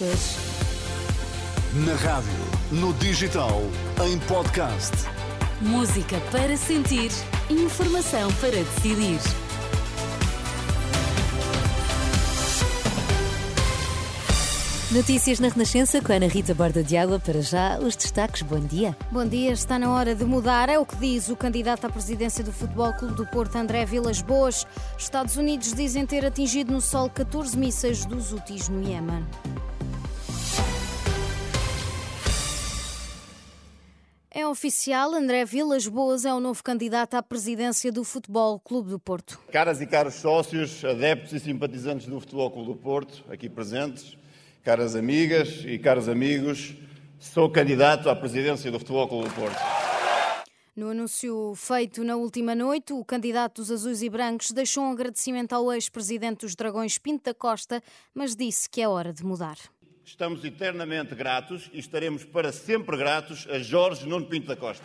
Na rádio, no digital, em podcast. Música para sentir, informação para decidir. Notícias na Renascença com a Ana Rita Borda de Água. Para já, os destaques. Bom dia. Bom dia. Está na hora de mudar. É o que diz o candidato à presidência do Futebol Clube do Porto, André Vilas Boas. Estados Unidos dizem ter atingido no sol 14 mísseis dos úteis no Iémen. É oficial, André Vilas Boas é o novo candidato à presidência do Futebol Clube do Porto. Caras e caros sócios, adeptos e simpatizantes do Futebol Clube do Porto, aqui presentes, caras amigas e caros amigos, sou candidato à presidência do Futebol Clube do Porto. No anúncio feito na última noite, o candidato dos Azuis e Brancos deixou um agradecimento ao ex-presidente dos Dragões, Pinto da Costa, mas disse que é hora de mudar. Estamos eternamente gratos e estaremos para sempre gratos a Jorge Nuno Pinto da Costa.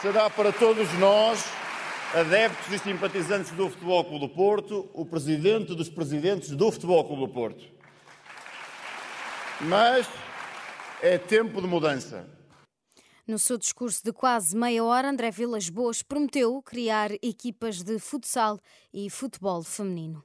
Será para todos nós, adeptos e simpatizantes do Futebol Clube do Porto, o presidente dos presidentes do Futebol Clube do Porto. Mas é tempo de mudança. No seu discurso de quase meia hora, André Vilas Boas prometeu criar equipas de futsal e futebol feminino.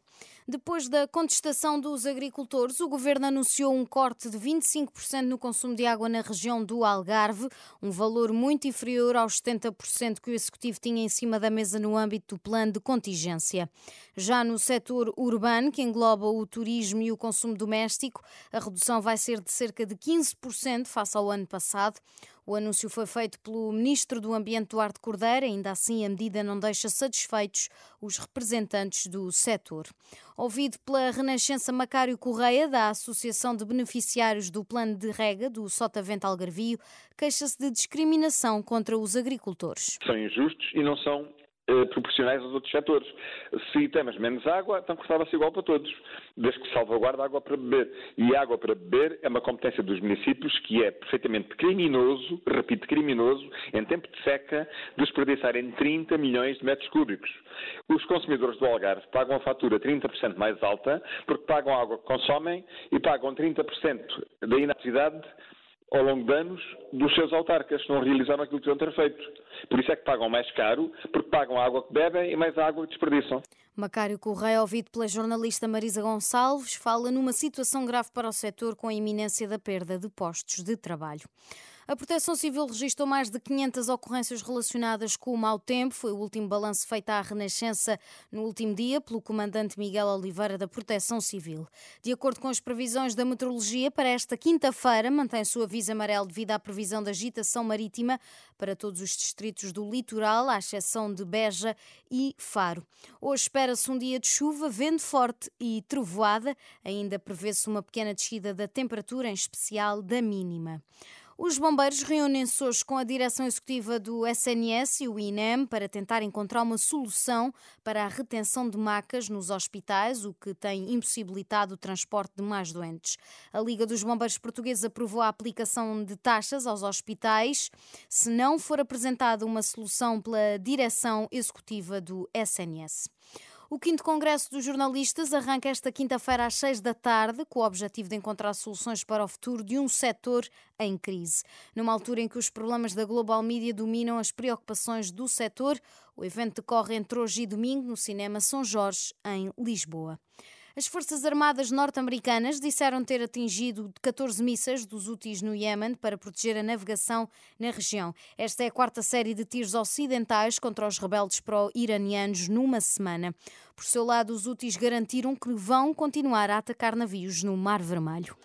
Depois da contestação dos agricultores, o governo anunciou um corte de 25% no consumo de água na região do Algarve, um valor muito inferior aos 70% que o executivo tinha em cima da mesa no âmbito do plano de contingência. Já no setor urbano, que engloba o turismo e o consumo doméstico, a redução vai ser de cerca de 15% face ao ano passado. O anúncio foi feito pelo Ministro do Ambiente Duarte Cordeiro, ainda assim a medida não deixa satisfeitos os representantes do setor. Ouvido pela Renascença Macário Correia, da Associação de Beneficiários do Plano de Rega do Sotavento Algarvio, queixa-se de discriminação contra os agricultores. São injustos e não são proporcionais aos outros setores. Se temos menos água, então custava-se igual para todos, desde que salvaguarda água para beber. E água para beber é uma competência dos municípios que é perfeitamente criminoso, repito, criminoso, em tempo de seca, desperdiçarem 30 milhões de metros cúbicos. Os consumidores do Algarve pagam a fatura 30% mais alta porque pagam a água que consomem e pagam 30% da inatividade ao longo de anos dos seus autarcas, não realizaram aquilo que deviam ter feito. Por isso é que pagam mais caro, porque pagam a água que bebem e mais a água que desperdiçam. Macário Correia, ouvido pela jornalista Marisa Gonçalves, fala numa situação grave para o setor com a iminência da perda de postos de trabalho. A Proteção Civil registrou mais de 500 ocorrências relacionadas com o mau tempo. Foi o último balanço feito à Renascença no último dia pelo comandante Miguel Oliveira da Proteção Civil. De acordo com as previsões da meteorologia, para esta quinta-feira mantém-se o aviso amarelo devido à previsão de agitação marítima para todos os distritos do litoral, à exceção de Beja e Faro. Hoje espera-se um dia de chuva, vento forte e trovoada. Ainda prevê-se uma pequena descida da temperatura, em especial da mínima. Os bombeiros reúnem-se hoje com a direção executiva do SNS e o INEM para tentar encontrar uma solução para a retenção de macas nos hospitais, o que tem impossibilitado o transporte de mais doentes. A Liga dos Bombeiros Portugueses aprovou a aplicação de taxas aos hospitais se não for apresentada uma solução pela direção executiva do SNS. O 5 Congresso dos Jornalistas arranca esta quinta-feira às 6 da tarde, com o objetivo de encontrar soluções para o futuro de um setor em crise. Numa altura em que os problemas da global media dominam as preocupações do setor, o evento decorre entre hoje e domingo no Cinema São Jorge, em Lisboa. As Forças Armadas norte-americanas disseram ter atingido 14 mísseis dos úteis no Iémen para proteger a navegação na região. Esta é a quarta série de tiros ocidentais contra os rebeldes pró-iranianos numa semana. Por seu lado, os úteis garantiram que vão continuar a atacar navios no Mar Vermelho.